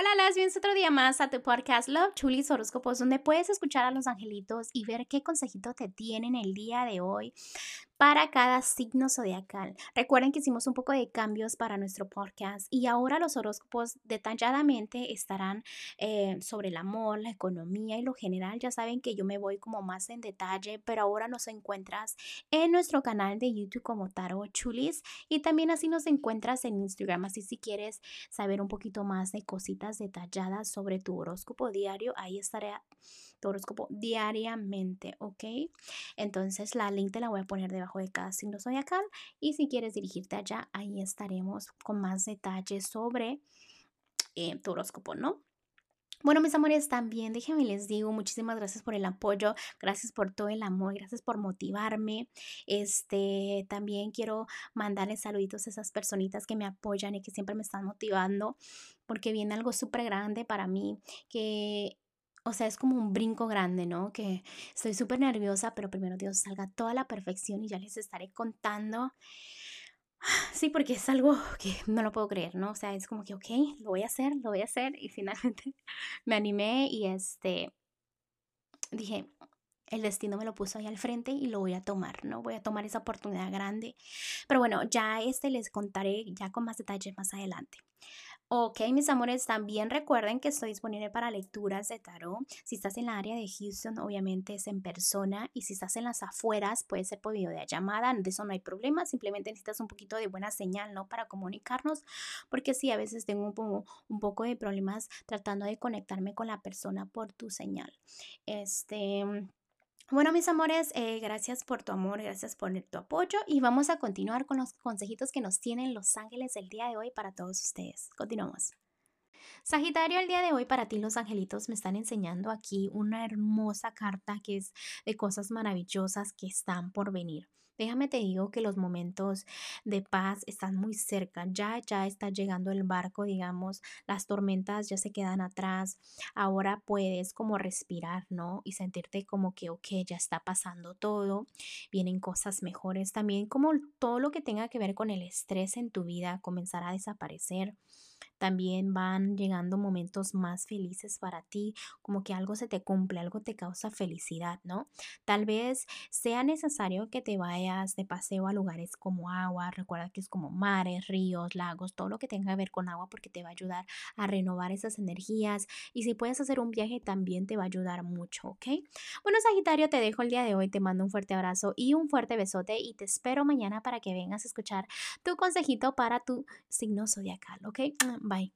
Hola, las bienvenidos otro día más a tu podcast Love Chulis Horóscopos, donde puedes escuchar a los angelitos y ver qué consejito te tienen el día de hoy para cada signo zodiacal. Recuerden que hicimos un poco de cambios para nuestro podcast y ahora los horóscopos detalladamente estarán eh, sobre el amor, la economía y lo general. Ya saben que yo me voy como más en detalle, pero ahora nos encuentras en nuestro canal de YouTube como Taro Chulis y también así nos encuentras en Instagram. Así si quieres saber un poquito más de cositas detalladas sobre tu horóscopo diario, ahí estaré tu horóscopo diariamente, ¿ok? Entonces la link te la voy a poner debajo de cada signo zodiacal y si quieres dirigirte allá, ahí estaremos con más detalles sobre eh, tu horóscopo, ¿no? Bueno, mis amores, también déjenme les digo, muchísimas gracias por el apoyo, gracias por todo el amor, gracias por motivarme. Este, también quiero mandarles saluditos a esas personitas que me apoyan y que siempre me están motivando, porque viene algo súper grande para mí, que o sea, es como un brinco grande, ¿no? Que estoy súper nerviosa, pero primero Dios salga toda la perfección y ya les estaré contando. Sí, porque es algo que no lo puedo creer, ¿no? O sea, es como que, ok, lo voy a hacer, lo voy a hacer. Y finalmente me animé y este, dije, el destino me lo puso ahí al frente y lo voy a tomar, ¿no? Voy a tomar esa oportunidad grande. Pero bueno, ya este les contaré ya con más detalles más adelante. Ok, mis amores, también recuerden que estoy disponible para lecturas de tarot. Si estás en la área de Houston, obviamente es en persona. Y si estás en las afueras, puede ser por videollamada. De eso no hay problema. Simplemente necesitas un poquito de buena señal, ¿no? Para comunicarnos. Porque sí, a veces tengo un, un poco de problemas tratando de conectarme con la persona por tu señal. Este. Bueno, mis amores, eh, gracias por tu amor, gracias por tu apoyo y vamos a continuar con los consejitos que nos tienen los ángeles el día de hoy para todos ustedes. Continuamos. Sagitario, el día de hoy para ti los angelitos me están enseñando aquí una hermosa carta que es de cosas maravillosas que están por venir. Déjame te digo que los momentos de paz están muy cerca, ya ya está llegando el barco, digamos, las tormentas ya se quedan atrás. Ahora puedes como respirar, ¿no? Y sentirte como que ok, ya está pasando todo, vienen cosas mejores también, como todo lo que tenga que ver con el estrés en tu vida comenzará a desaparecer también van llegando momentos más felices para ti, como que algo se te cumple, algo te causa felicidad, ¿no? Tal vez sea necesario que te vayas de paseo a lugares como agua, recuerda que es como mares, ríos, lagos, todo lo que tenga que ver con agua porque te va a ayudar a renovar esas energías y si puedes hacer un viaje también te va a ayudar mucho, ¿ok? Bueno, Sagitario, te dejo el día de hoy, te mando un fuerte abrazo y un fuerte besote y te espero mañana para que vengas a escuchar tu consejito para tu signo zodiacal, ¿ok? Bye.